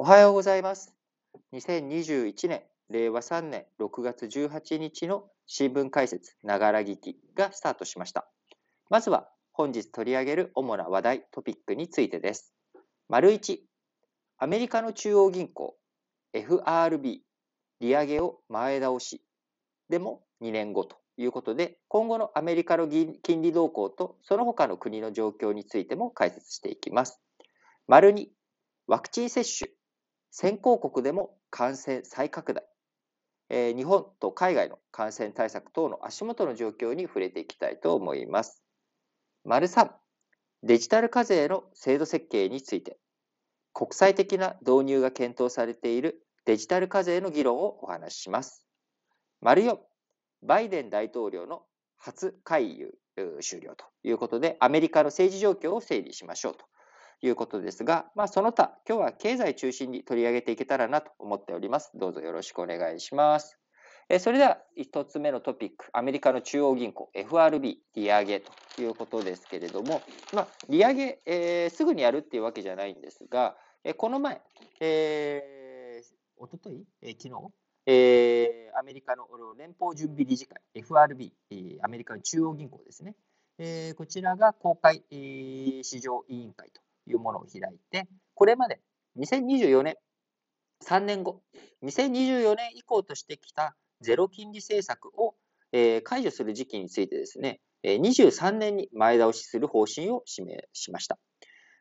おはようございます。2021年、令和3年6月18日の新聞解説、ながら聞きがスタートしました。まずは本日取り上げる主な話題、トピックについてです。丸1、アメリカの中央銀行 FRB、利上げを前倒し、でも2年後ということで、今後のアメリカの金利動向とその他の国の状況についても解説していきます。丸2、ワクチン接種、先行国でも感染再拡大、えー、日本と海外の感染対策等の足元の状況に触れていきたいと思います。丸3、デジタル課税の制度設計について、国際的な導入が検討されているデジタル課税の議論をお話しします。丸4、バイデン大統領の初回遊終了ということで、アメリカの政治状況を整理しましょうということですが、まあ、その他、今日は経済中心に取り上げていけたらなと思っております。どうぞよろしくお願いします。それでは1つ目のトピック、アメリカの中央銀行 FRB 利上げということですけれども、まあ、利上げ、えー、すぐにやるっていうわけじゃないんですが、えこの前、えー、おととい、えー、昨日、えー、アメリカの連邦準備理事会 FRB、アメリカの中央銀行ですね、えー、こちらが公開、えー、市場委員会というものを開いて、これまで2024年、3年後、2024年以降としてきたゼロ金利政策を、え、解除する時期についてですね、23年に前倒しする方針を示しました。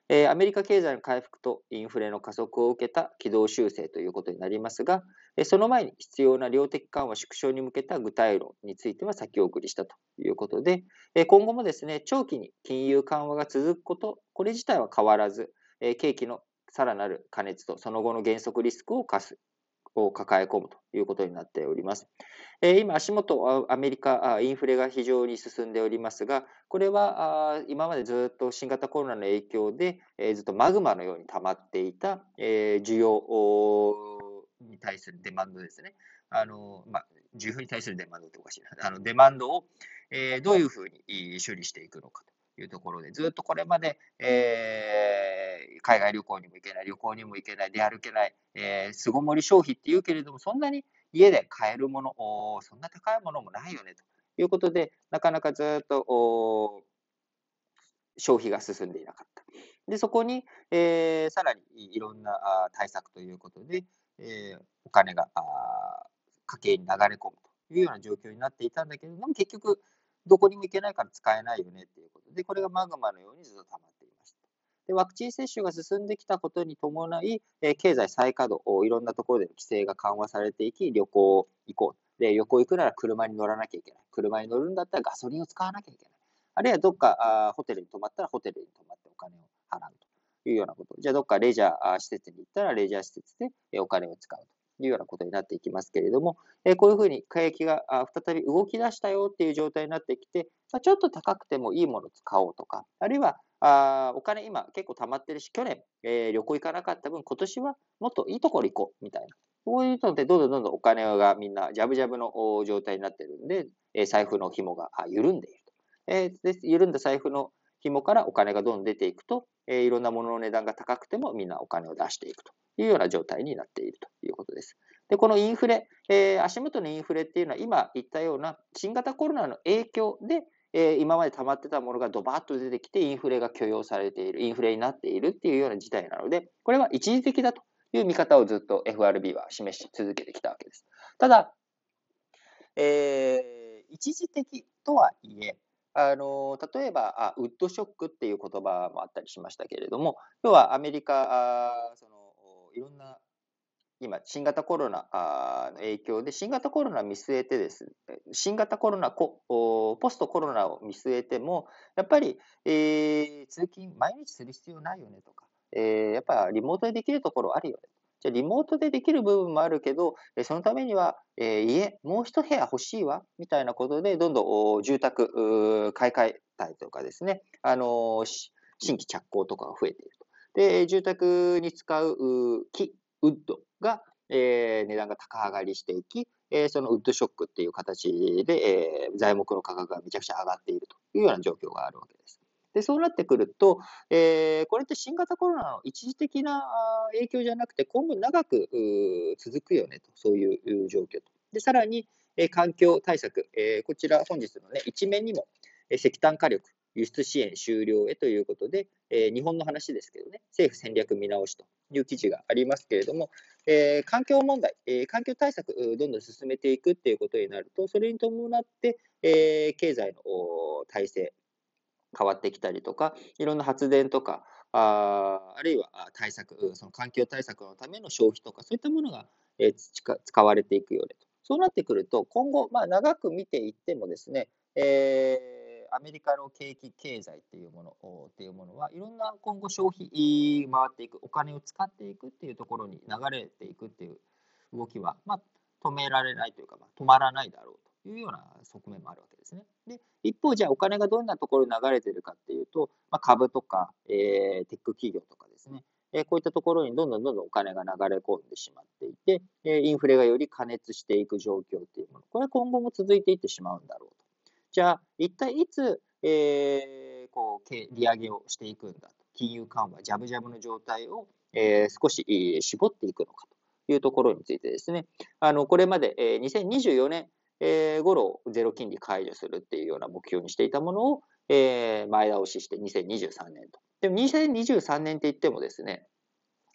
えアメリカ経済の回復とインフレの加速を受けた軌道修正ということになりますが、えその前に必要な量的緩和縮小に向けた具体論については先送りしたということでえ、今後もですね、長期に金融緩和が続くこと、これ自体は変わらずえ、景気のさらなる過熱とその後の減速リスクを課すを抱え込むということになっております。え今、足元、アメリカ、インフレが非常に進んでおりますが、これは今までずっと新型コロナの影響で、えずっとマグマのように溜まっていたえ需要に対するデマンドですね。あの、まあ、需要に対するデマンドっておかしいな。あの、デマンドをえどういうふうに処理していくのかというところで、ずっとこれまで、えー、海外旅行にも行けない、旅行にも行けない、出歩けない、えー、巣ごもり消費っていうけれども、そんなに家で買えるもの、そんな高いものもないよねということで、なかなかずっと消費が進んでいなかった。で、そこに、えー、さらにいろんな対策ということで、えー、お金が家計に流れ込むというような状況になっていたんだけれども、結局、どこにも行けないから使えないよねっていうことで、これがマグマのようにずっと溜まっていました。で、ワクチン接種が進んできたことに伴い、え経済再稼働、いろんなところで規制が緩和されていき、旅行行こう。で、旅行行くなら車に乗らなきゃいけない。車に乗るんだったらガソリンを使わなきゃいけない。あるいはどっかあホテルに泊まったらホテルに泊まってお金を払うというようなこと。じゃあどっかレジャー施設に行ったらレジャー施設でお金を使うと。いうようなことになっていきますけれども、えこういうふうに景気が再び動き出したよっていう状態になってきて、まちょっと高くてもいいものを使おうとか、あるいはあお金今結構溜まってるし、去年、え、旅行行かなかった分、今年はもっといいところ行こうみたいな。こういうので、どんどんどんどんお金がみんなジャブジャブの状態になってるんで、え財布の紐が緩んでいると。えー、で緩んだ財布の紐からお金がどんどん出ていくと、え、いろんなものの値段が高くてもみんなお金を出していくというような状態になっているということです。で、このインフレ、えー、足元のインフレっていうのは今言ったような新型コロナの影響で、えー、今まで溜まってたものがドバーッと出てきてインフレが許容されている、インフレになっているっていうような事態なので、これは一時的だという見方をずっと FRB は示し続けてきたわけです。ただ、えー、一時的とはいえ、あの例えばあ、ウッドショックっていう言葉もあったりしましたけれども、要はアメリカ、あそのいろんな今、新型コロナの影響で、新型コロナを見据えてです、新型コロナ、ポストコロナを見据えても、やっぱり、えー、通勤、毎日する必要ないよねとか、えー、やっぱりリモートでできるところあるよね。じゃリモートでできる部分もあるけど、そのためには、え、家、もう一部屋欲しいわ、みたいなことで、どんどん住宅買い替えたりとかですね、あの新規着工とかが増えていると。で、住宅に使う木、ウッドが、え、値段が高上がりしていき、え、そのウッドショックっていう形で、え、材木の価格がめちゃくちゃ上がっているというような状況があるわけです。で、そうなってくると、えー、これって新型コロナの一時的な影響じゃなくて、今後長く続くよねと、そういう状況と。で、さらに、え環境対策、えー、こちら本日のね、一面にも、え石炭火力、輸出支援終了へということで、えー、日本の話ですけどね、政府戦略見直しという記事がありますけれども、えー、環境問題、えー、環境対策、どんどん進めていくっていうことになると、それに伴って、え経済の体制、変わってきたりとか、いろんな発電とか、ああるいは対策、その環境対策のための消費とか、そういったものが、え使われていくようでと。そうなってくると、今後、まあ、長く見ていってもですね、えーアメリカの景気経済っていうものっていうものはいろんな今後消費回っていくお金を使っていくっていうところに流れていくっていう動きは、まあ、止められないというか、まあ、止まらないだろういうような側面もあるわけですね。で一方じゃあお金がどんなところに流れてるかっていうと、まあ、株とか、えー、テック企業とかですねえこういったところにどんどんどんどんお金が流れ込んでしまっていて、えインフレがより加熱していく状況っていうもの、これは今後も続いていってしまうんだろうと。じゃあ、一体いつ、えー、こう利上げをしていくんだと。金融緩和、ジャブジャブの状態を、えー、少し絞っていくのかというところについてですね、あのこれまで、2024年、えー、頃ゼロ金利解除するっていうような目標にしていたものを、えー、前倒しして2023年と。でも2023年って言ってもですね、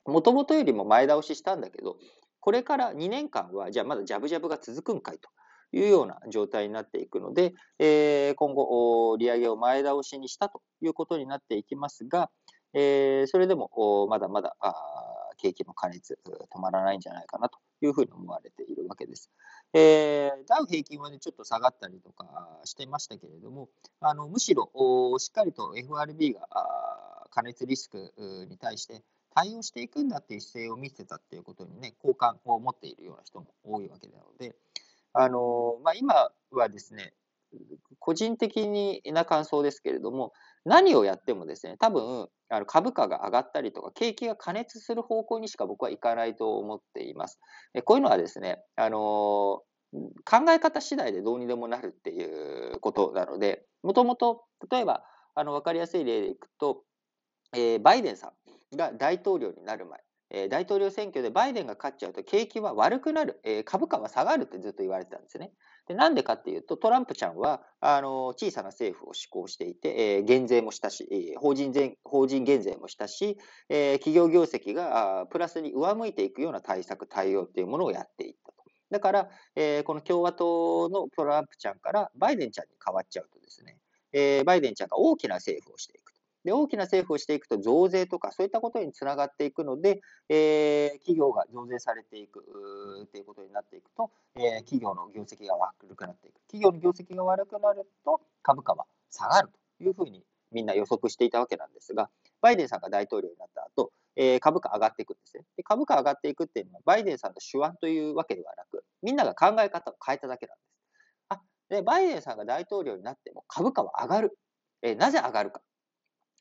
もともとよりも前倒ししたんだけど、これから2年間は、じゃあまだジャブジャブが続くんかいと。いうような状態になっていくので、えー、今後、利上げを前倒しにしたということになっていきますが、えー、それでもまだまだ景気の過熱、止まらないんじゃないかなというふうに思われているわけです。えー、ダウ平均はね、ちょっと下がったりとかしてましたけれども、あのむしろしっかりと FRB が過熱リスクに対して対応していくんだっていう姿勢を見せたっていうことにね、好感を持っているような人も多いわけなので、あのまあ、今はですね、個人的な感想ですけれども、何をやってもですね、多分あの株価が上がったりとか、景気が過熱する方向にしか僕はいかないと思っています。こういうのはですね、あの考え方次第でどうにでもなるっていうことなので、もともと、例えば、あの分かりやすい例でいくと、えー、バイデンさんが大統領になる前、え大統領選挙でバイデンが勝っちゃうと景気は悪くなる、え株価は下がるってずっと言われてたんですね。でなんでかっていうと、トランプちゃんはあの小さな政府を施行していて、え減税もしたし、法人税法人減税もしたし、え企業業績があプラスに上向いていくような対策、対応っていうものをやっていったと。だから、え、この共和党のトランプちゃんからバイデンちゃんに変わっちゃうとですね、え、バイデンちゃんが大きな政府をしていく。で、大きな政府をしていくと増税とかそういったことにつながっていくので、えー、企業が増税されていくということになっていくと、えー、企業の業績が悪くなっていく。企業の業績が悪くなると株価は下がるというふうにみんな予測していたわけなんですが、バイデンさんが大統領になった後、えー、株価上がっていくんですねで。株価上がっていくっていうのは、バイデンさんの手腕というわけではなく、みんなが考え方を変えただけなんです。あでバイデンさんが大統領になっても株価は上がる。えー、なぜ上がるか。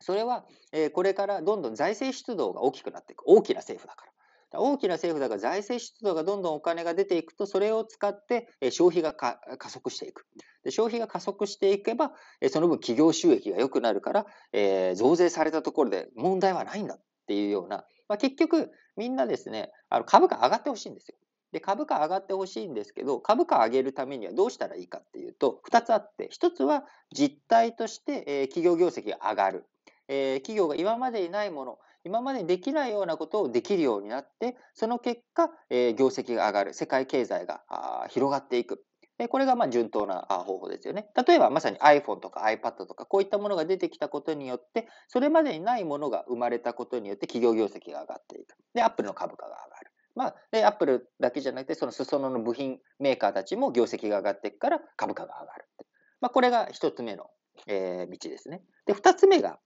それは、えこれからどんどん財政出動が大きくなっていく。大きな政府だから。大きな政府だから財政出動がどんどんお金が出ていくと、それを使って消費が加速していく。で消費が加速していけば、その分企業収益が良くなるから、えー、増税されたところで問題はないんだっていうような、まあ、結局みんなですね、あの株価上がってほしいんですよ。で、株価上がってほしいんですけど、株価上げるためにはどうしたらいいかっていうと、2つあって、1つは実態として、え企業業績が上がる。えー、企業が今までにないもの、今までにできないようなことをできるようになって、その結果、えー、業績が上がる、世界経済が広がっていく。これがま順当な方法ですよね。例えばまさに iPhone とか iPad とかこういったものが出てきたことによって、それまでにないものが生まれたことによって企業業績が上がっていく。で、Apple の株価が上がる。まあ、で、Apple だけじゃなくて、その裾野の部品メーカーたちも業績が上がっていくから株価が上がる。まあ、これが一つ目の、えー、道ですね。で、二つ目が、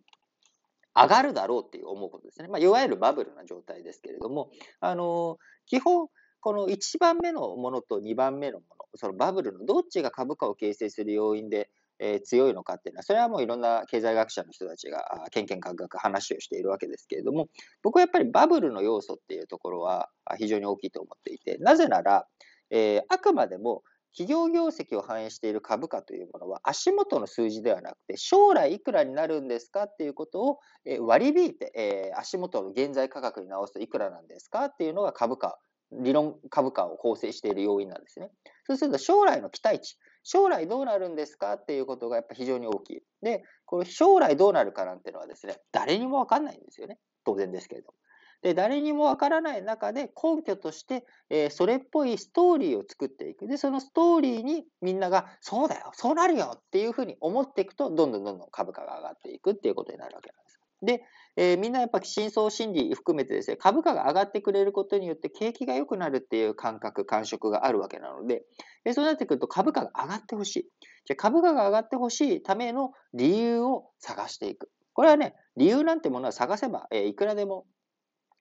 上がるだろうっていう思うことですね。まあ、いわゆるバブルな状態ですけれども、あの基本、この1番目のものと2番目のもの、そのバブルのどっちが株価を形成する要因で、えー、強いのかっていうのは、それはもういろんな経済学者の人たちが、けんけんかんかん話をしているわけですけれども、僕はやっぱりバブルの要素っていうところは非常に大きいと思っていて、なぜなら、えー、あくまでも企業業績を反映している株価というものは足元の数字ではなくて将来いくらになるんですかっていうことを割り引いて足元の現在価格に直すといくらなんですかっていうのが株価理論株価を構成している要因なんですね。そうすると将来の期待値、将来どうなるんですかっていうことがやっぱ非常に大きい。で、この将来どうなるかなんていうのはですね、誰にもわかんないんですよね。当然ですけれども。で、誰にもわからない中で根拠として、えー、それっぽいストーリーを作っていく。で、そのストーリーにみんなが、そうだよ、そうなるよっていうふうに思っていくと、どんどんどんどん株価が上がっていくっていうことになるわけなんです。で、えー、みんなやっぱ深層心理含めてですね、株価が上がってくれることによって景気が良くなるっていう感覚、感触があるわけなので、え、そうなってくると株価が上がってほしい。じゃ株価が上がってほしいための理由を探していく。これはね、理由なんてものは探せば、えー、いくらでも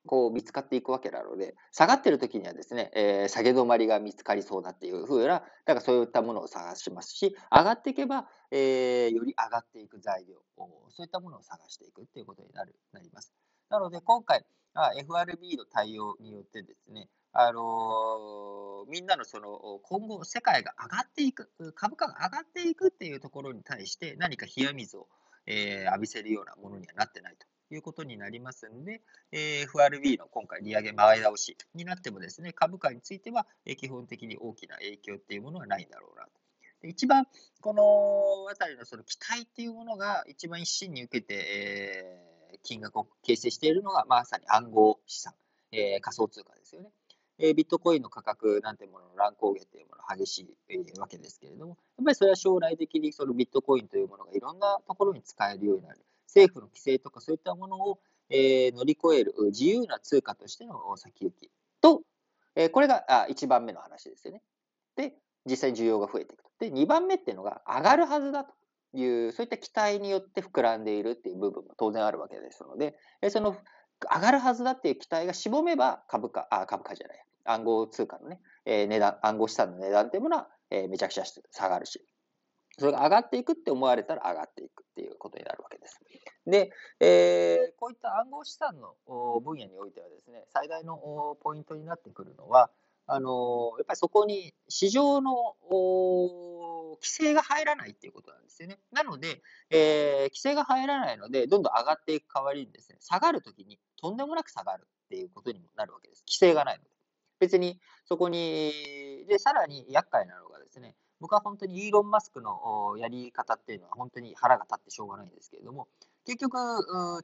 こう見つかっていくわけなので、下がってる時にはですね、えー、下げ止まりが見つかりそうだっていうふうな、だからそういったものを探しますし、上がっていけば、えー、より上がっていく材料、そういったものを探していくっていうことになるなります。なので今回、FRB の対応によってですね、あのー、みんなのその今後世界が上がっていく、株価が上がっていくっていうところに対して何か冷や水を、えー、浴びせるようなものにはなってないということになりますので、え FRB の今回利上げ前倒しになってもですね、株価については基本的に大きな影響っていうものはないんだろうなと。で一番このあたりのその期待っていうものが一番一心に受けて、え金額を形成しているのがまさに暗号資産、え仮想通貨ですよね。えビットコインの価格なんてものの乱高下というものが激しい、わけですけれども、やっぱりそれは将来的にそのビットコインというものがいろんなところに使えるようになる。政府の規制とかそういったものを、え乗り越える自由な通貨としての先行きと、えこれがあ1番目の話ですよね。で、実際に需要が増えていくと。で、2番目っていうのが上がるはずだという、そういった期待によって膨らんでいるっていう部分も当然あるわけですので、その上がるはずだっていう期待がしぼめば株価、あ、株価じゃない、暗号通貨のね、え値段、暗号資産の値段っていうものは、えめちゃくちゃ下がるし、それが上がっていくって思われたら上がっていくっていうことになるわけです。で、えー、こういった暗号資産の分野においてはですね、最大のポイントになってくるのは、あのやっぱりそこに市場の規制が入らないっていうことなんですよね。なので、えー、規制が入らないので、どんどん上がっていく代わりにですね、下がるときにとんでもなく下がるっていうことにもなるわけです。規制がないので。別にそこに、で、さらに厄介なのがですね、僕は本当にイーロン・マスクのやり方っていうのは本当に腹が立ってしょうがないんですけれども、結局、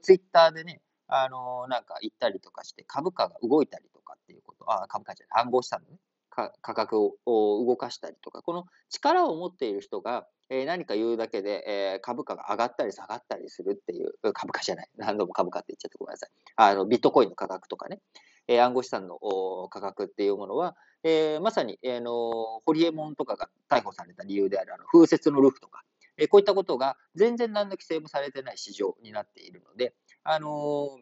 ツイッターでね、あのなんか行ったりとかして株価が動いたりとかっていうこと、あ、株価じゃない、暗号資産のね、価格を動かしたりとか、この力を持っている人が、え何か言うだけで、え株価が上がったり下がったりするっていう、株価じゃない、何度も株価って言っちゃってごめんなさい。あのビットコインの価格とかね、え暗号資産の価格っていうものは、えー、まさに、えー、の、ホリエモンとかが逮捕された理由である、あの、風雪のルフとか、えー、こういったことが全然何の規制もされてない市場になっているので、あの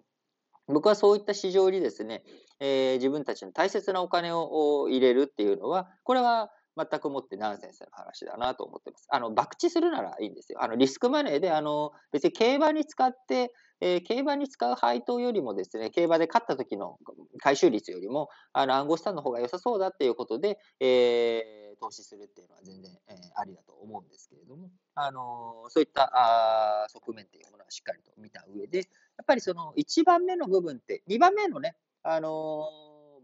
僕はそういった市場にですね、え自分たちの大切なお金を入れるっていうのは、これは全くもってナンセンスの話だなと思ってます。あの、博打するならいいんですよ。あの、リスクマネーで、あの、別に競馬に使って、えー、競馬に使う配当よりもですね、競馬で勝った時の回収率よりも、あの、暗号資産の方が良さそうだっていうことで、えー、投資するっていうのは全然、えー、ありだと思うんですけれども、あのそういったあ側面っていうものはしっかりと見た上で、やっぱりその1番目の部分って、2番目のね、あの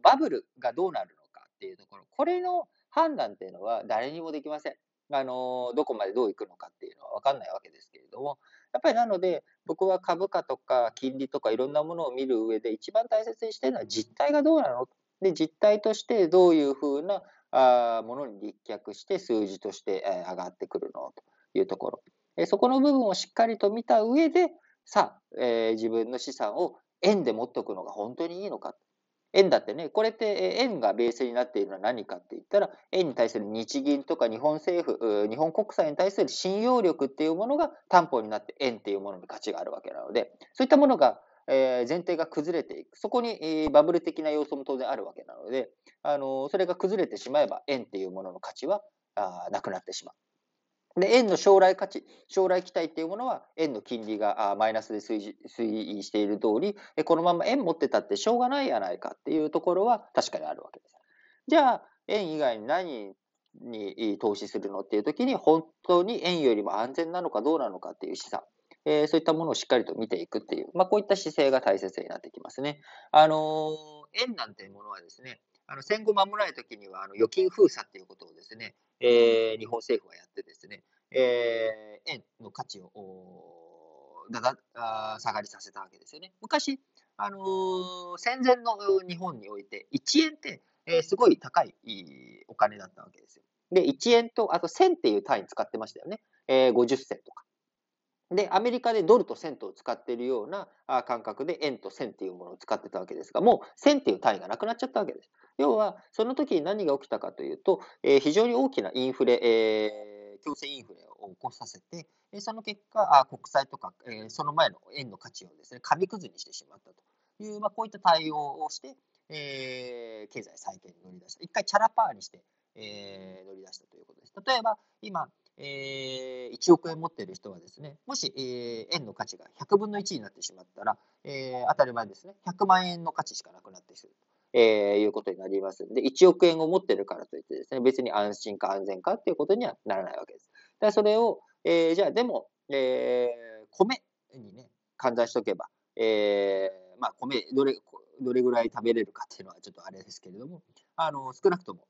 バブルがどうなるのかっていうところ、これの判断っていうのは誰にもできません。あのどこまでどういくのかっていうのは分かんないわけですけれども、やっぱりなので、僕は株価とか金利とかいろんなものを見る上で一番大切にしてるのは実態がどうなの？で、実態としてどういうふうなあものに立脚して数字として、え上がってくるのというところ。えそこの部分をしっかりと見た上で、さあ、えー、自分の資産を円で持っておくのが本当にいいのか。円だってね、これって円がベースになっているのは何かって言ったら、円に対する日銀とか日本政府、日本国債に対する信用力っていうものが担保になって円っていうものに価値があるわけなので、そういったものが、え前提が崩れていく。そこに、えバブル的な要素も当然あるわけなので、あのそれが崩れてしまえば円っていうものの価値はあなくなってしまう。で、円の将来価値、将来期待っていうものは、円の金利がマイナスで推移している通り、このまま円持ってたってしょうがないやないかっていうところは確かにあるわけです。じゃあ、円以外に何に投資するのっていう時に、本当に円よりも安全なのかどうなのかっていう資産、そういったものをしっかりと見ていくっていう、まあ、こういった姿勢が大切になってきますね。あの、円なんていうものはですね、あの戦後間もない時にはあの預金封鎖っていうことをですね、えー、日本政府はやってですね、えー、円の価値をだだ下がりさせたわけですよね。昔、あのー、戦前の日本において、1円って、えー、すごい高いお金だったわけですよ。で、1円と、あと1000っていう単位使ってましたよね。えー、50銭とか。で、アメリカでドルとセントを使っているような感覚で円と線っていうものを使ってたわけですが、もう線っていう単位がなくなっちゃったわけです。要は、その時に何が起きたかというと、えー、非常に大きなインフレ、えー、強制インフレを起こさせて、その結果、あ国債とか、えー、その前の円の価値をですね、紙くずにしてしまったという、まあ、こういった対応をして、えー、経済再建に乗り出した。一回チャラパーにして、えー、乗り出したということです。例えば、今、え、1億円持っている人はですね、もし、えー、円の価値が100分の1になってしまったら、え、当たり前ですね、100万円の価値しかなくなってしまうと、え、いうことになりますので、1億円を持ってるからといってですね、別に安心か安全かっていうことにはならないわけです。だそれを、えー、じゃあでも、えー、米にね、換算しとけば、えー、まあ米、どれ、どれぐらい食べれるかっていうのはちょっとあれですけれども、あの、少なくとも、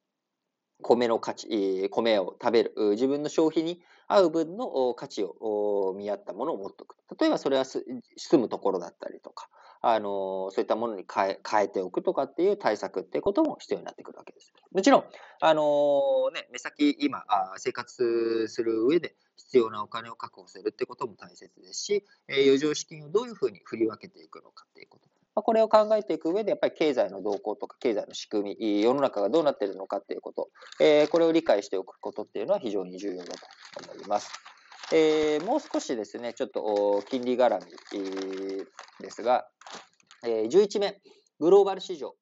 米の価値、米を食べる、自分の消費に合う分の価値を見合ったものを持っておく。例えばそれは住むところだったりとか、あの、そういったものに変え変えておくとかっていう対策っていうことも必要になってくるわけです。もちろん、あのね、目先今、生活する上で必要なお金を確保するってことも大切ですし、余剰資金をどういうふうに振り分けていくのかっていうこと。まあ、これを考えていく上で、やっぱり経済の動向とか経済の仕組み、世の中がどうなっているのかっていうこと、えー、これを理解しておくことっていうのは非常に重要だと思います。えー、もう少しですね、ちょっと金利絡みですが、えー、11面、グローバル市場、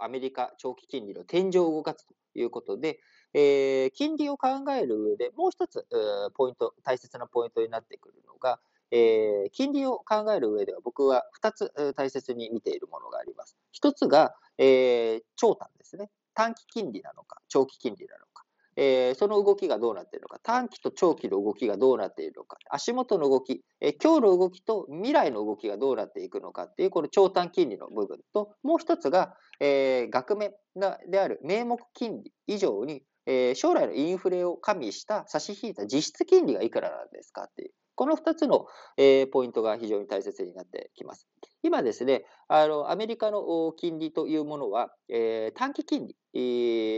アメリカ長期金利の天井を動かすということで、えー、金利を考える上でもう一つ、ポイント、大切なポイントになってくるのが、えー、金利を考える上では僕は2つ大切に見ているものがあります。1つが、えー、長短ですね。短期金利なのか、長期金利なのか。えー、その動きがどうなっているのか、短期と長期の動きがどうなっているのか、足元の動き、えー、今日の動きと未来の動きがどうなっていくのかっていう、この長短金利の部分と、もう一つが、えー、額面である名目金利以上に、えー、将来のインフレを加味した差し引いた実質金利がいくらなんですかっていう、この2つの、え、ポイントが非常に大切になってきます。今ですね、あのアメリカの金利というものは、えー、短期金利、え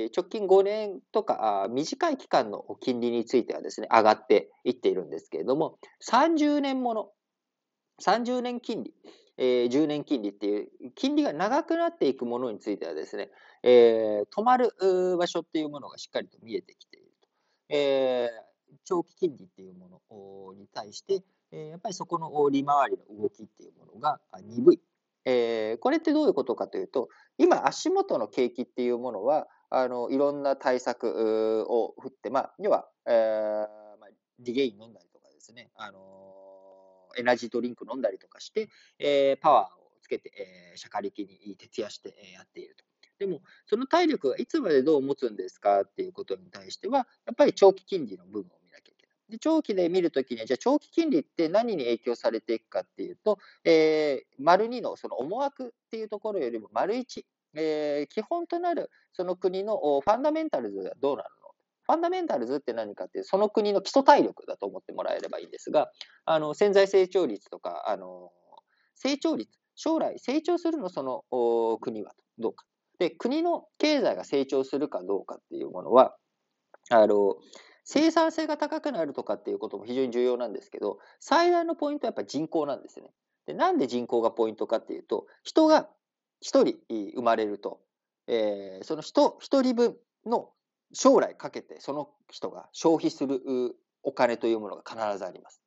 ー、直近5年とか短い期間の金利についてはですね、上がっていっているんですけれども、30年もの、30年金利、えー、10年金利っていう、金利が長くなっていくものについてはですね、え、止まる場所っていうものがしっかりと見えてきていると。え長期金利っていうものに対して、えやっぱりそこの利回りの動きっていうものが鈍い。え、これってどういうことかというと、今足元の景気っていうものは、あのいろんな対策を振って、まあ、要は、えーまあ、リゲイン飲んだりとかですね、あのエナジードリンク飲んだりとかして、えー、パワーをつけて、えー、シャカリキに徹夜してやっていると。でも、その体力がいつまでどう持つんですかっていうことに対しては、やっぱり長期金利の部分を。で長期で見るときに、じゃあ長期金利って何に影響されていくかっていうと、えー、丸2のその思惑っていうところよりも丸1、えー、基本となるその国のファンダメンタルズがどうなるの？ファンダメンタルズって何かっていう、その国の基礎体力だと思ってもらえればいいんですが、あの潜在成長率とか、あの成長率、将来成長するのその国はどうか。で、国の経済が成長するかどうかっていうものは、あの、生産性が高くなるとかっていうことも非常に重要なんですけど、最大のポイントはやっぱり人口なんですね。で、なんで人口がポイントかっていうと、人が1人生まれると、えー、その人1人分の将来かけてその人が消費するお金というものが必ずあります。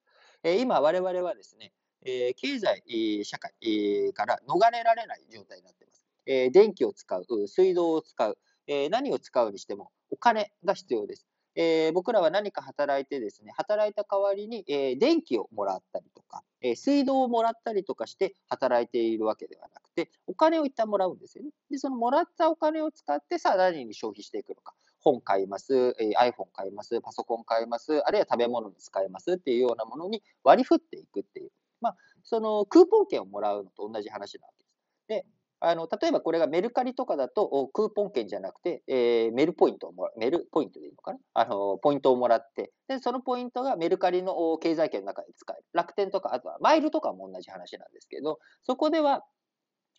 えー、今我々はですね、えー、経済、社会から逃れられない状態になっています。え、電気を使う、水道を使う、え、何を使うにしてもお金が必要です。えー、僕らは何か働いてですね、働いた代わりに、えー、電気をもらったりとか、えー、水道をもらったりとかして働いているわけではなくて、お金を一旦もらうんですよね。で、そのもらったお金を使ってさあ何に消費していくのか。本買います、え iPhone 買います、パソコン買います、あるいは食べ物に使いますっていうようなものに割り振っていくっていう。まあ、そのクーポン券をもらうのと同じ話なわけです。で、あの、例えばこれがメルカリとかだと、クーポン券じゃなくて、えー、メルポイントをもらメルポイントでいいのかな？あの、ポイントをもらって、で、そのポイントがメルカリの経済圏の中で使える。楽天とか、あとはマイルとかも同じ話なんですけど、そこでは、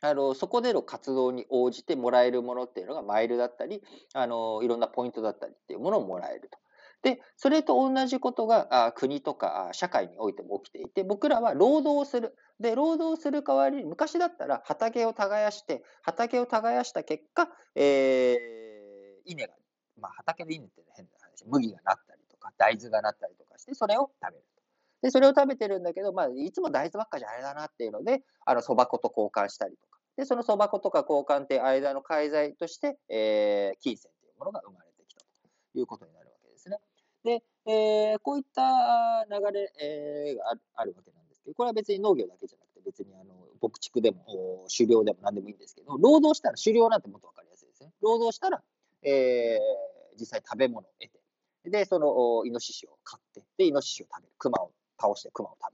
あの、そこでの活動に応じてもらえるものっていうのがマイルだったり、あの、いろんなポイントだったりっていうものをもらえると。で、それと同じことが国とか社会においても起きていて、僕らは労働をする。で、労働する代わりに、昔だったら畑を耕して、畑を耕した結果、えー、稲が、まあ畑で稲って変な話、麦がなったりとか、大豆がなったりとかして、それを食べる。で、それを食べてるんだけど、まあ、いつも大豆ばっかじゃあれだなっていうので、あの、蕎麦粉と交換したりとか。で、その蕎麦粉とか交換って間の介在として、えー、金銭というものが生まれてきたということになる。で、えー、こういった流れ、えー、があるわけなんですけど、これは別に農業だけじゃなくて、別にあの牧畜でも狩猟でも何でもいいんですけど、労働したら、狩猟なんてもっと分かりやすいですね。労働したら、えー、実際食べ物を得て、で、そのイノシシを飼って、で、イノシシを食べる。熊を倒して熊を食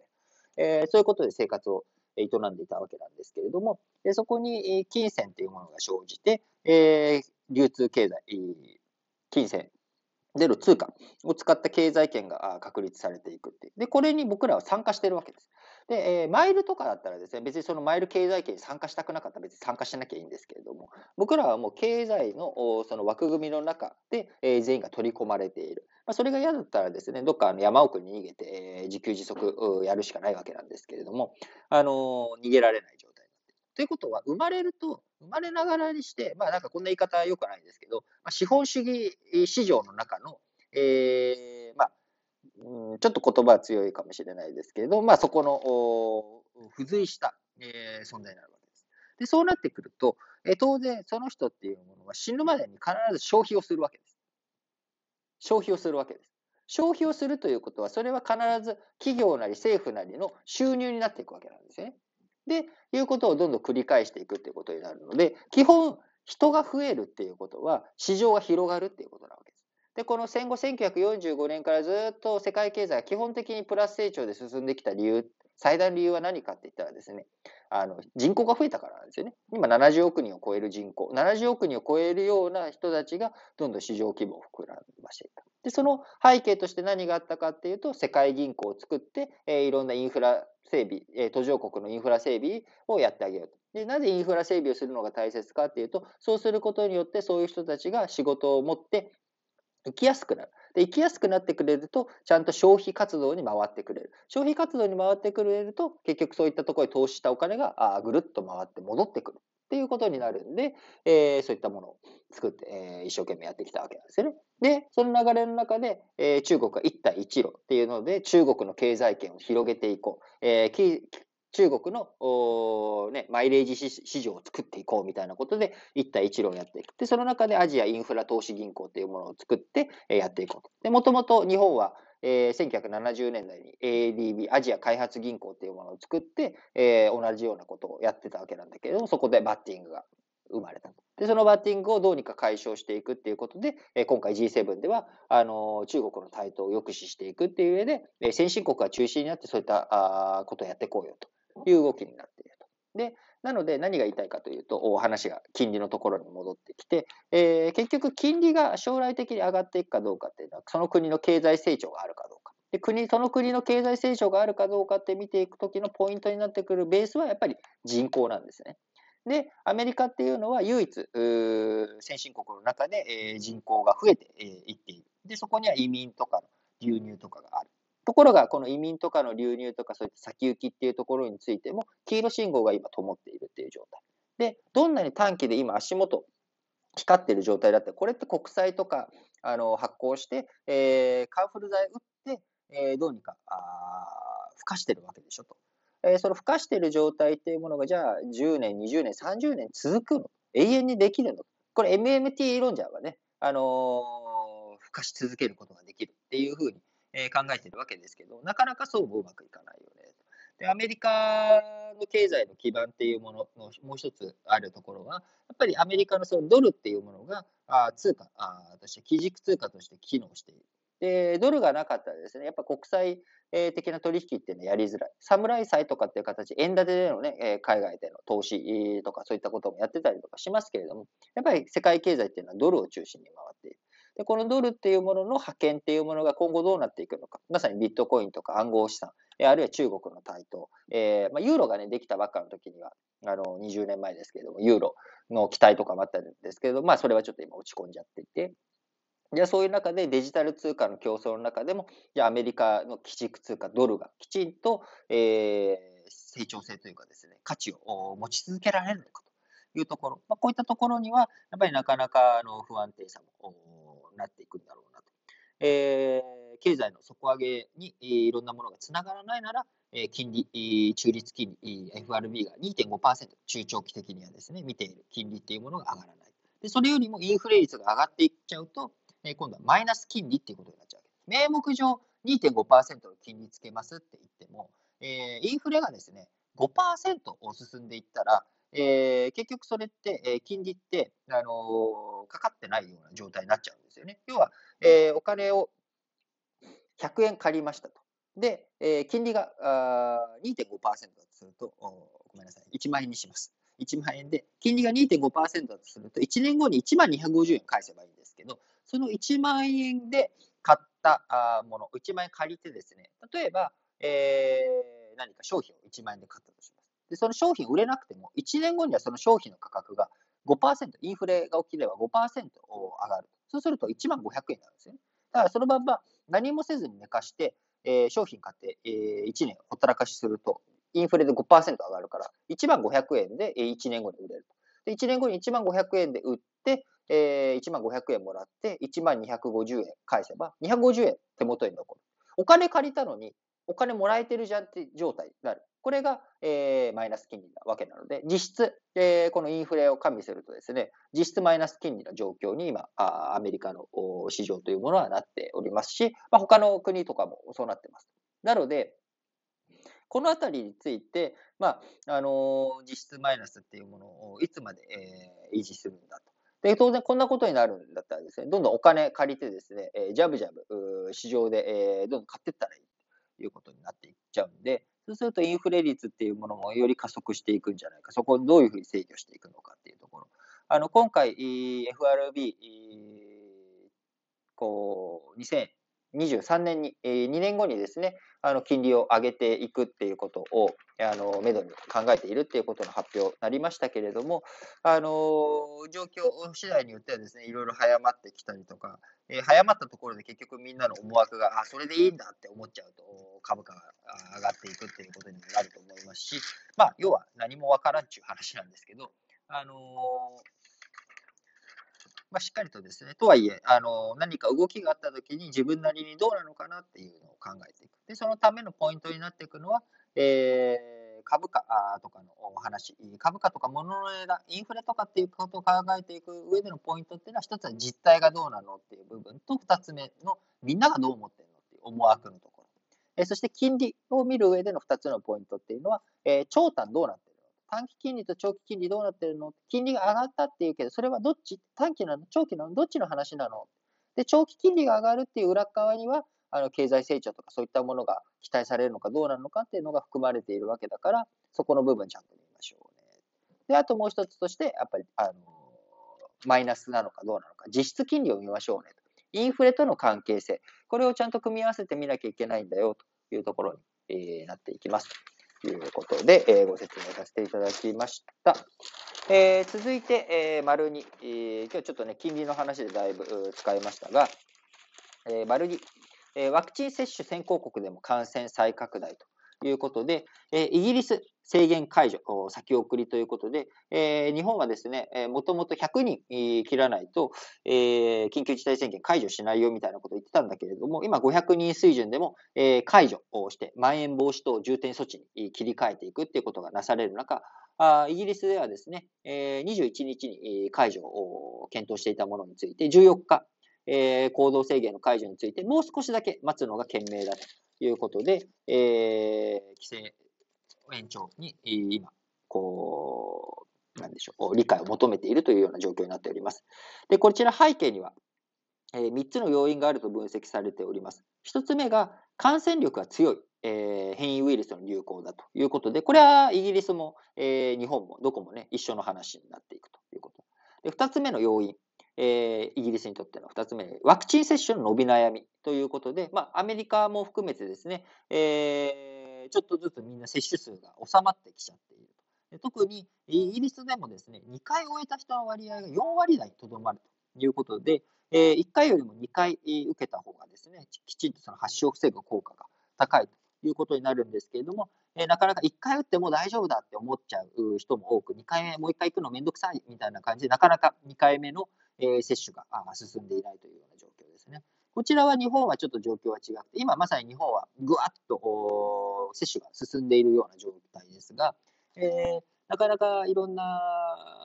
べる。えー、そういうことで生活を営んでいたわけなんですけれども、でそこに金銭というものが生じて、えー、流通経済、金銭での通貨を使った経済圏が確立されていくっていう。で、これに僕らは参加してるわけです。で、えー、マイルとかだったらですね、別にそのマイル経済圏に参加したくなかったら別に参加しなきゃいいんですけれども、僕らはもう経済のその枠組みの中で、えー、全員が取り込まれている。まあ、それが嫌だったらですね、どっかあの山奥に逃げて、えー、自給自足やるしかないわけなんですけれども、あの、逃げられない。ということは、生まれると、生まれながらにして、まあなんかこんな言い方は良くないですけど、まあ、資本主義市場の中の、えー、まあ、うん、ちょっと言葉は強いかもしれないですけれど、まあそこの付随した、えー、存在になるわけです。で、そうなってくると、えー、当然その人っていうものは死ぬまでに必ず消費をするわけです。消費をするわけです。消費をするということは、それは必ず企業なり政府なりの収入になっていくわけなんですね。で、いうことをどんどん繰り返していくっていうことになるので、基本、人が増えるっていうことは、市場が広がるっていうことなわけです。で、この戦後1945年からずっと世界経済が基本的にプラス成長で進んできた理由、最大の理由は何かって言ったらですね、あの人口が増えたからなんですよね。今70億人を超える人口、70億人を超えるような人たちがどんどん市場規模を膨らましていた。で、その背景として何があったかっていうと、世界銀行を作って、えー、いろんなインフラ整備、えー、途上国のインフラ整備をやってあげようと。で、なぜインフラ整備をするのが大切かっていうと、そうすることによってそういう人たちが仕事を持って生きやすくなる。で、生きやすくなってくれると、ちゃんと消費活動に回ってくれる。消費活動に回ってくれると、結局そういったところに投資したお金があぐるっと回って戻ってくる。っていうことになるんで、えー、そういったものを作って、えー、一生懸命やってきたわけなんですよね。で、その流れの中で、えー、中国が一帯一路っていうので、中国の経済圏を広げていこう。えー、中国の、ね、マイレージ市場を作っていこうみたいなことで、一帯一路をやっていく。で、その中でアジアインフラ投資銀行というものを作って、やっていこうと。で、もともと日本は、えー、1970年代に ADB、アジア開発銀行というものを作って、えー、同じようなことをやってたわけなんだけれども、そこでバッティングが生まれた。で、そのバッティングをどうにか解消していくっていうことで、え今回 G7 では、あの、中国の台頭を抑止していくっていう上で、え先進国が中心になってそういったあことをやっていこうよと。いう動きになっていると。で、なので何が言いたいかというと、お話が金利のところに戻ってきて、えー、結局金利が将来的に上がっていくかどうかっていうのは、その国の経済成長があるかどうか。で国その国の経済成長があるかどうかって見ていくときのポイントになってくるベースはやっぱり人口なんですね。で、アメリカっていうのは唯一、先進国の中で、えー、人口が増えていっている。で、そこには移民とか流入とかがある。ところが、この移民とかの流入とか、そういった先行きっていうところについても、黄色信号が今灯っているっていう状態。で、どんなに短期で今足元、光ってる状態だったら、これって国債とかあの発行して、えー、カンフル剤打って、えー、どうにかあ孵化してるわけでしょと。えー、その孵化してる状態っていうものが、じゃあ10年、20年、30年続くの？永遠にできるの？これ MMT 論者はね、あのー、孵化し続けることができるっていうふうにえ考えてるわけですけど、なかなかそうもうまくいかないよね。でアメリカの経済の基盤っていうもののもう一つあるところは、やっぱりアメリカのそのドルっていうものがあ通貨あとして、基軸通貨として機能している。で、ドルがなかったらですね、やっぱ国際的な取引っていうのはやりづらい。侍債とかっていう形、円建てでのね、海外での投資とかそういったこともやってたりとかしますけれども、やっぱり世界経済っていうのはドルを中心に回っている。で、このドルっていうものの派遣っていうものが今後どうなっていくのか。まさにビットコインとか暗号資産、あるいは中国の台頭。えー、まあ、ユーロがね、できたばっかの時には、あの、20年前ですけれども、ユーロの期待とかもあったんですけれども、まあ、それはちょっと今落ち込んじゃっていて、じゃあそういう中でデジタル通貨の競争の中でも、じゃあアメリカの基軸通貨ドルがきちんと、えー、成長性というかですね、価値を持ち続けられるのかというところ、まあ、こういったところには、やっぱりなかなかあの不安定さもなっていくんだろうなと。えー、経済の底上げにいろんなものがつながらないなら、え金利、中立金利、FRB が2.5%、中長期的にはですね、見ている金利っていうものが上がらない。でそれよりもインフレ率が上がっていっちゃうと、え今度はマイナス金利っていうことになっちゃうわけです。名目上2.5%の金利つけますって言っても、えー、インフレがですね、5%を進んでいったら、えー、結局それって、えー、金利って、あのー、かかってないような状態になっちゃうんですよね。要は、えー、お金を100円借りましたと。で、えー、金利があー2.5%だとすると、ごめんなさい、1万円にします。1万円で、金利が2.5%だとすると、1年後に1万250円返せばいいんですけど、その1万円で買ったあもの、1万円借りてですね、例えば、えー、何か商品を1万円で買ったとします。で、その商品売れなくても、1年後にはその商品の価格が5%、インフレが起きれば5%上がる。そうすると1万500円なんですよね。だからそのまんま何もせずに寝かして、えー、商品買って、えー、1年ほったらかしすると、インフレで5%上がるから、1万500円で1年後に売れると。で、1年後に1万500円で売って、えー、1万500円もらって、1万250円返せば、250円手元に残る。お金借りたのに、お金もらえてるじゃんって状態になる。これが、えー、マイナス金利なわけなので、実質、えー、このインフレを加味するとですね、実質マイナス金利の状況に今、あアメリカの市場というものはなっておりますし、まあ、他の国とかもそうなってます。なので、このあたりについて、まあ、あの実質マイナスっていうものをいつまで、えー、維持するんだと。で、当然こんなことになるんだったらですね、どんどんお金借りてですね、えー、ジャブジャブ、市場で、えー、どんどん買っていったらいいいうことになっていっちゃうんで、そうするとインフレ率っていうものもより加速していくんじゃないか、そこをどういうふうに制御していくのかっていうところ。あの、今回、FRB、こう、2023年に、2年後にですね、あの金利を上げていくっていうことを、あの、めどに考えているっていうことの発表になりましたけれども、あの、状況次第によってはですね、いろいろ早まってきたりとか、えー、早まったところで結局みんなの思惑が、あ、それでいいんだって思っちゃうと、株価が上がっていくっていうことになると思いますし、まあ、要は何もわからんっていう話なんですけど、あのーまあ、しっかりとですね、とはいえ、あの、何か動きがあったときに自分なりにどうなのかなっていうのを考えていく。で、そのためのポイントになっていくのは、えー、株価とかのお話、株価とか物の値段、インフレとかっていうことを考えていく上でのポイントっていうのは、一つは実態がどうなのっていう部分と、二つ目のみんながどう思ってるのっていう思惑のところ。えそして金利を見る上での二つのポイントっていうのは、えー、長短どうなってる短期金利と長期金利どうなってるの？金利が上がったっていうけど、それはどっち？短期なの？長期なの？どっちの話なの？で、長期金利が上がるっていう裏側には、あの経済成長とかそういったものが期待されるのかどうなのかっていうのが含まれているわけだから、そこの部分ちゃんと見ましょうね。で、あともう一つとして、やっぱり、あのマイナスなのかどうなのか、実質金利を見ましょうね。インフレとの関係性、これをちゃんと組み合わせてみなきゃいけないんだよというところに、え、なっていきます。ということで、えー、ご説明させていただきました。えー、続いて、えー、丸2、えー、今日ちょっとね、金利の話でだいぶ使いましたが、えー、丸2、えー、ワクチン接種先行国でも感染再拡大と。いうことで、えイギリス制限解除、先送りということで、え日本はですね、もともと100人切らないと、え緊急事態宣言解除しないよみたいなことを言ってたんだけれども、今500人水準でも、え解除をして、まん延防止等重点措置に切り替えていくっていうことがなされる中、あイギリスではですね、え21日に解除を検討していたものについて、14日、え行動制限の解除について、もう少しだけ待つのが賢明だと。いうことで、えー、規制延長に今、こう、なんでしょう、理解を求めているというような状況になっております。で、こちら背景には、えー、3つの要因があると分析されております。1つ目が感染力が強い、えー、変異ウイルスの流行だということで、これはイギリスも、えー、日本もどこもね、一緒の話になっていくということ。で2つ目の要因、えー、イギリスにとっての2つ目、ワクチン接種の伸び悩みということで、まあ、アメリカも含めてですね、えー、ちょっとずつみんな接種数が収まってきちゃっている。特にイギリスでもですね、2回終えた人の割合が4割台とどまるということで、えー、1回よりも2回受けた方がですね、きちんとその発症を防ぐ効果が高いということになるんですけれども、えー、なかなか1回打っても大丈夫だって思っちゃう人も多く、2回目、もう1回行くのめんどくさいみたいな感じで、なかなか2回目の、えー、接種が進んでいないというような状況ですね。こちらは日本はちょっと状況は違くて、今まさに日本はぐわっと接種が進んでいるような状態ですが、えー、なかなかいろんな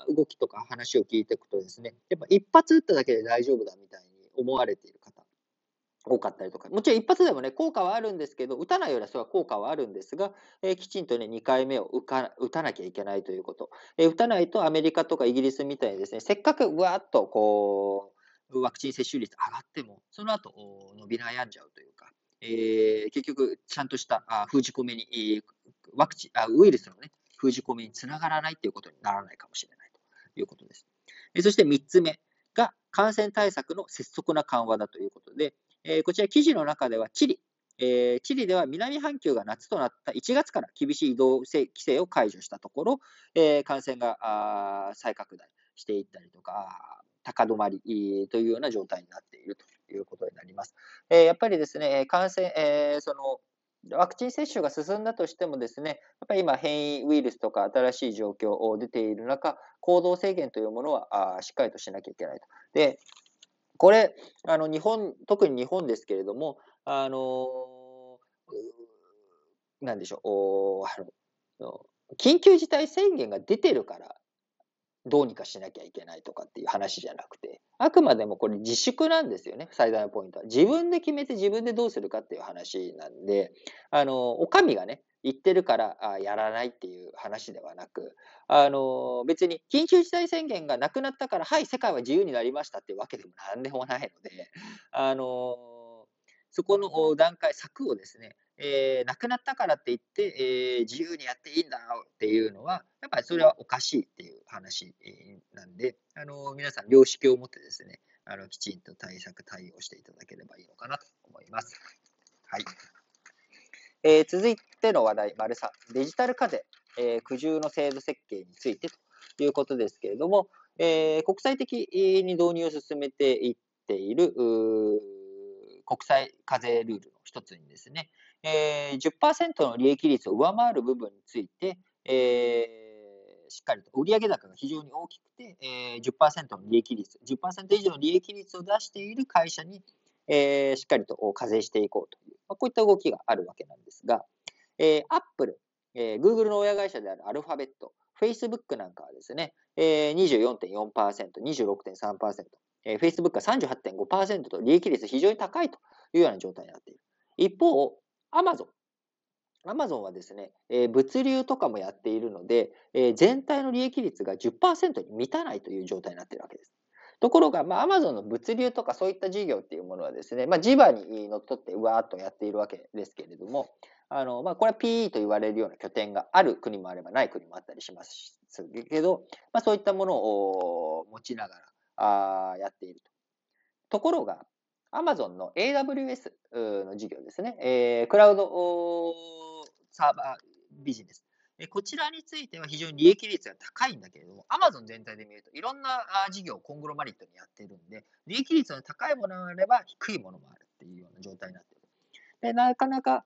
動きとか話を聞いていくとですね、やっぱ一発打っただけで大丈夫だみたいに思われている、多かったりとか、もちろん一発でもね、効果はあるんですけど、打たないよりはそれは効果はあるんですが、えー、きちんとね、2回目を打か打たなきゃいけないということ。えー、打たないとアメリカとかイギリスみたいにですね、せっかくわーっとこう、ワクチン接種率上がっても、その後伸び悩んじゃうというか、えー、結局、ちゃんとしたあ封じ込めに、ワクチンあ、ウイルスのね、封じ込めにつながらないということにならないかもしれないということです。えそして3つ目が感染対策の拙速な緩和だということで、えこちら記事の中ではチリ、えー、チリでは南半球が夏となった1月から厳しい移動規制を解除したところ、えー、感染が再拡大していったりとか、高止まりというような状態になっているということになります。えー、やっぱりですね、感染、えー、そのワクチン接種が進んだとしてもですね、やっぱり今変異ウイルスとか新しい状況を出ている中、行動制限というものはあしっかりとしなきゃいけないと。で、これ、あの日本、特に日本ですけれども、あのなんでしょう、あの緊急事態宣言が出てるから、どうにかしなきゃいけないとかっていう話じゃなくて、あくまでもこれ自粛なんですよね、最大のポイントは。自分で決めて自分でどうするかっていう話なんで、あの、お上がね、言ってるからあやらないっていう話ではなく、あの、別に緊急事態宣言がなくなったから、はい、世界は自由になりましたっていうわけでもなんでもないので、あの、そこの段階、策をですね、えー、なくなったからって言って、えー、自由にやっていいんだっていうのは、やっぱりそれはおかしいっていう話なんで、あの皆さん、良識を持ってですね、あのきちんと対策、対応していただければいいのかなと思います。はい。えー、続いての話題、丸3、デジタル課税、えー、苦渋の制度設計についてということですけれども、えー、国際的に導入を進めていっている国際課税ルールの一つにですね、えー、10%の利益率を上回る部分について、えー、しっかりと売上高が非常に大きくて、えー、10%の利益率、10%以上の利益率を出している会社に、えー、しっかりと課税していこうという、まあ、こういった動きがあるわけなんですが、えー、Apple、えー、Google の親会社であるアルファベット、Facebook なんかはですね、えー、24.4%、26.3%、えー、Facebook は38.5%と利益率非常に高いというような状態になっている。一方、アマゾン。アマゾンはですね、えー、物流とかもやっているので、えー、全体の利益率が10%に満たないという状態になっているわけです。ところが、まあ、アマゾンの物流とかそういった事業っていうものはですね、まあ、地場にのっとってうわーっとやっているわけですけれども、あの、まあ、これは PE と言われるような拠点がある国もあればない国もあったりしますけど、まあ、そういったものを持ちながらあやっていると。ところが、アマゾンの AWS の事業ですね、えー、クラウドサーバービジネス。こちらについては非常に利益率が高いんだけれども、アマゾン全体で見るといろんな事業をコングロマリットにやっているんで、利益率の高いものもあれば低いものもあるっていうような状態になっている。でなかなか、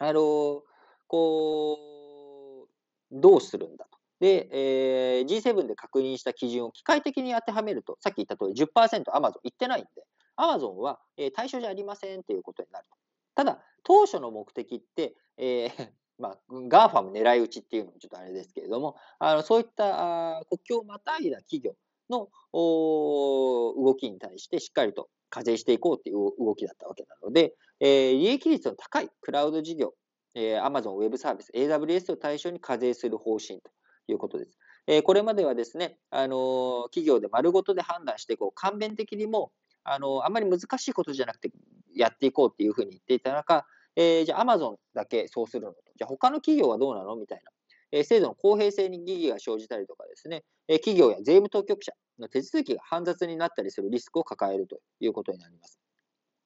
あの、こう、どうするんだと。で、えー、G7 で確認した基準を機械的に当てはめると、さっき言った通り10%アマゾンいってないんで、アマゾンは、え対象じゃありませんということになると。ただ、当初の目的って、えー、まあ、 GAFAM 狙い撃ちっていうのもちょっとあれですけれども、あのそういったあ国境をまたいだ企業の動きに対してしっかりと課税していこうっていう動きだったわけなので、えー、利益率の高いクラウド事業えー、Amazon Web サービス AWS を対象に課税する方針ということです。えー、これまではですね、あの企業で丸ごとで判断してこう、簡便的にも、あのあんまり難しいことじゃなくてやっていこうっていうふうに言っていた中、えー、じゃあ Amazon だけそうするのと、じゃあ他の企業はどうなの？みたいな、えー、制度の公平性に疑義が生じたりとかですね、えー、企業や税務当局者の手続きが煩雑になったりするリスクを抱えるということになります。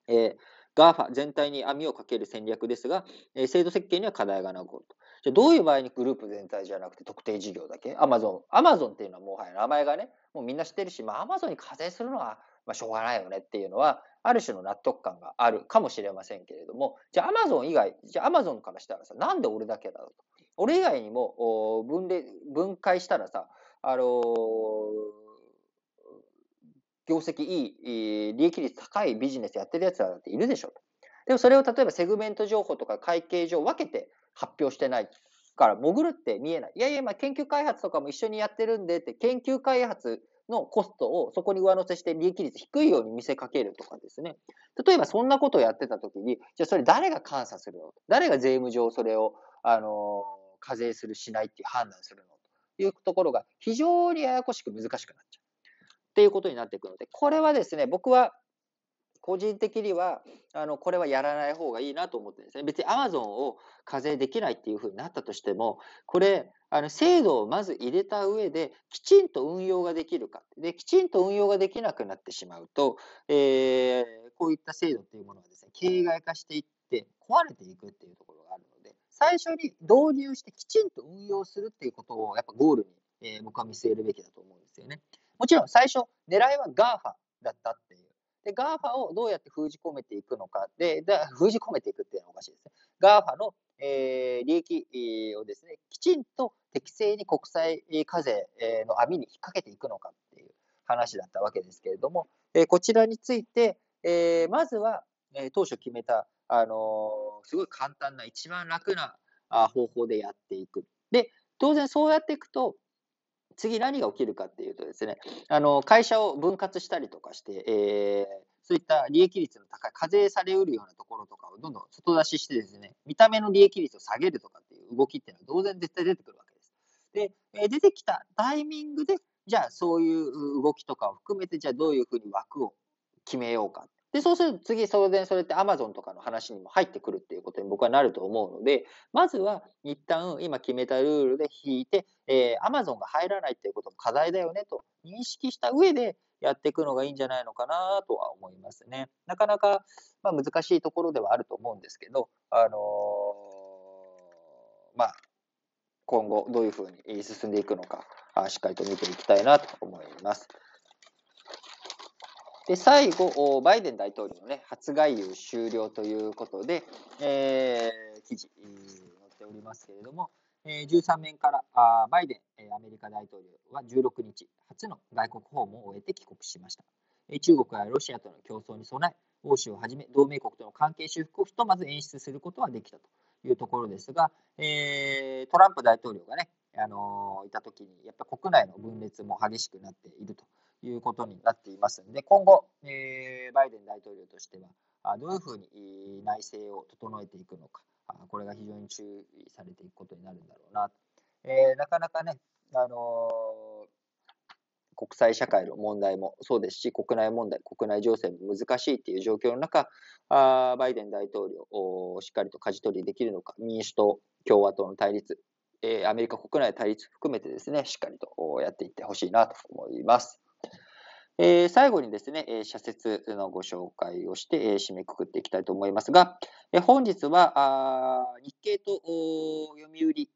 えー、GAFA 全体に網をかける戦略ですが、えー、制度設計には課題が残ると。じゃどういう場合にグループ全体じゃなくて特定事業だけ ?Amazon。Amazon っていうのはもはや名前がね、もうみんな知ってるし、まあ Amazon に課税するのはまあ、しょうがないよねっていうのは、ある種の納得感があるかもしれませんけれども、じゃあ Amazon 以外、じゃあ Amazon からしたらさ、なんで俺だけだろうと。俺以外にも分類分解したらさ、あの、業績いい、利益率高いビジネスやってるやつらだっているでしょ。でもそれを例えばセグメント情報とか会計上分けて発表してないから潜るって見えない。いやいや、まあ研究開発とかも一緒にやってるんでって、研究開発のコストをそこに上乗せして利益率低いように見せかけるとかですね。例えばそんなことをやってた時に、じゃあそれ誰が監査するの？誰が税務上それを、あの、課税するしないっていう判断するの？というところが非常にややこしく難しくなっちゃう。っていうことになっていくので、これはですね、僕は個人的には、あの、これはやらない方がいいなと思ってるんですね。別に Amazon を課税できないっていうふうになったとしても、これ、あの、制度をまず入れた上で、きちんと運用ができるか。で、きちんと運用ができなくなってしまうと、えー、こういった制度っていうものはですね、形骸化していって壊れていくっていうところがあるので、最初に導入してきちんと運用するっていうことをやっぱゴールに、えー、僕は見据えるべきだと思うんですよね。もちろん最初、狙いは GAFA だったっていうで、GAFA をどうやって封じ込めていくのか。で、だ封じ込めていくっていうのはおかしいですね。GAFA の、えー、利益をですね、きちんと適正に国際課税の網に引っ掛けていくのかっていう話だったわけですけれども、えこちらについて、えまずは、え当初決めた、あのすごい簡単な、一番楽な方法でやっていく。で、当然そうやっていくと、次何が起きるかっていうとですね、あの、会社を分割したりとかして、えー、そういった利益率の高い、課税されうるようなところとかをどんどん外出ししてですね、見た目の利益率を下げるとかっていう動きっていうのは当然絶対出てくるわけです。で、え出てきたタイミングで、じゃあそういう動きとかを含めて、じゃあどういうふうに枠を決めようかで、そうすると次、当然それって Amazon とかの話にも入ってくるっていうことに僕はなると思うので、まずは一旦今決めたルールで引いて、えー、Amazon が入らないっていうことも課題だよねと認識した上でやっていくのがいいんじゃないのかなとは思いますね。なかなか、まあ、難しいところではあると思うんですけど、あのー、まあ、今後どういうふうに進んでいくのか、しっかりと見ていきたいなと思います。で、最後、バイデン大統領のね、初外遊終了ということで、えー、記事、載っておりますけれども、えー、13面からあバイデンえ、アメリカ大統領は16日、初の外国訪問を終えて帰国しました。え中国やロシアとの競争に備え、欧州をはじめ同盟国との関係修復をひとまず演出することはできたというところですが、えー、トランプ大統領がね、あのー、いたときに、やっぱ国内の分裂も激しくなっているということになっていますので、今後、えー、バイデン大統領としては、どういうふうに内政を整えていくのか、これが非常に注意されていくことになるんだろうな。えー、なかなかね、あの国際社会の問題もそうですし、国内問題、国内情勢も難しいっていう状況の中、あバイデン大統領をしっかりと舵取りできるのか、民主党、共和党の対立、えー、アメリカ国内対立含めてですね、しっかりとやっていってほしいなと思います。えー、最後にですね、社説のご紹介をして、締めくくっていきたいと思いますが、え本日はあ日経と読売、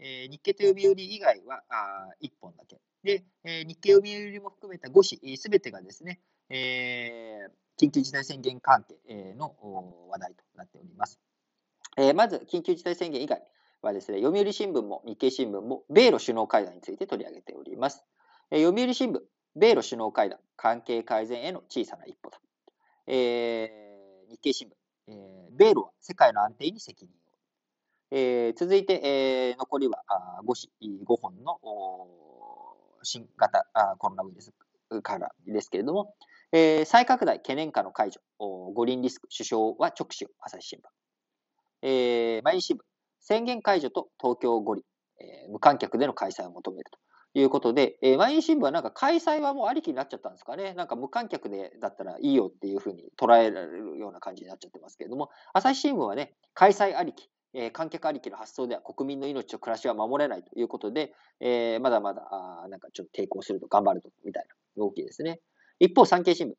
え日経と読売以外はあ1本だけ。で、え日経読売も含めた5紙すべてがですね、え緊急事態宣言関係の話題となっております。えまず、緊急事態宣言以外はですね、読売新聞も日経新聞も米ロ首脳会談について取り上げております。え読売新聞、米ロ首脳会談、関係改善への小さな一歩だ。えー、日経新聞、えー、米ロは世界の安定に責任を。えー、続いて、えー、残りはあ 5, 5本の新型あコロナウイルスからですけれども、えー、再拡大懸念下の解除、五輪リスク、首相は直視を朝日新聞。えー、毎日新聞、宣言解除と東京五輪、えー、無観客での開催を求めるということで、えー、毎日新聞はなんか開催はもうありきになっちゃったんですかね。なんか無観客でだったらいいよっていうふうに捉えられるような感じになっちゃってますけれども、朝日新聞はね、開催ありき、えー、観客ありきの発想では国民の命と暮らしは守れないということで、えー、まだまだあなんかちょっと抵抗すると頑張るとみたいな動きですね。一方、産経新聞、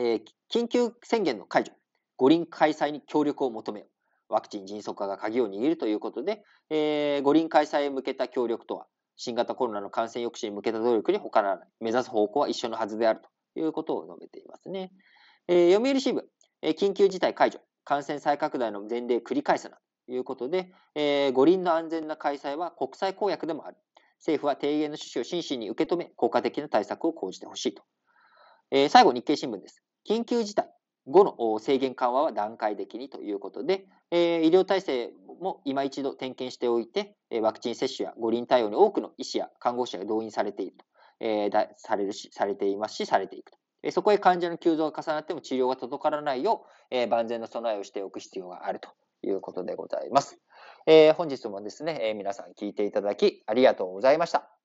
えー、緊急宣言の解除、五輪開催に協力を求めよう。ワクチン迅速化が鍵を握るということで、えー、五輪開催へ向けた協力とは、新型コロナの感染抑止に向けた努力に他ならない。目指す方向は一緒のはずであるということを述べていますね。えー、読売新聞、えー、緊急事態解除、感染再拡大の前例繰り返すなということで、えー、五輪の安全な開催は国際公約でもある。政府は提言の趣旨を真摯に受け止め、効果的な対策を講じてほしいと。えー、最後、日経新聞です。緊急事態後の制限緩和は段階的にということで、え、医療体制も今一度点検しておいて、ワクチン接種や五輪対応に多くの医師や看護師が動員されていると、え、されるし、されていますし、されていくと。そこへ患者の急増が重なっても治療が届からないよう、え、万全の備えをしておく必要があるということでございます。え、本日もですね、え、皆さん聞いていただきありがとうございました。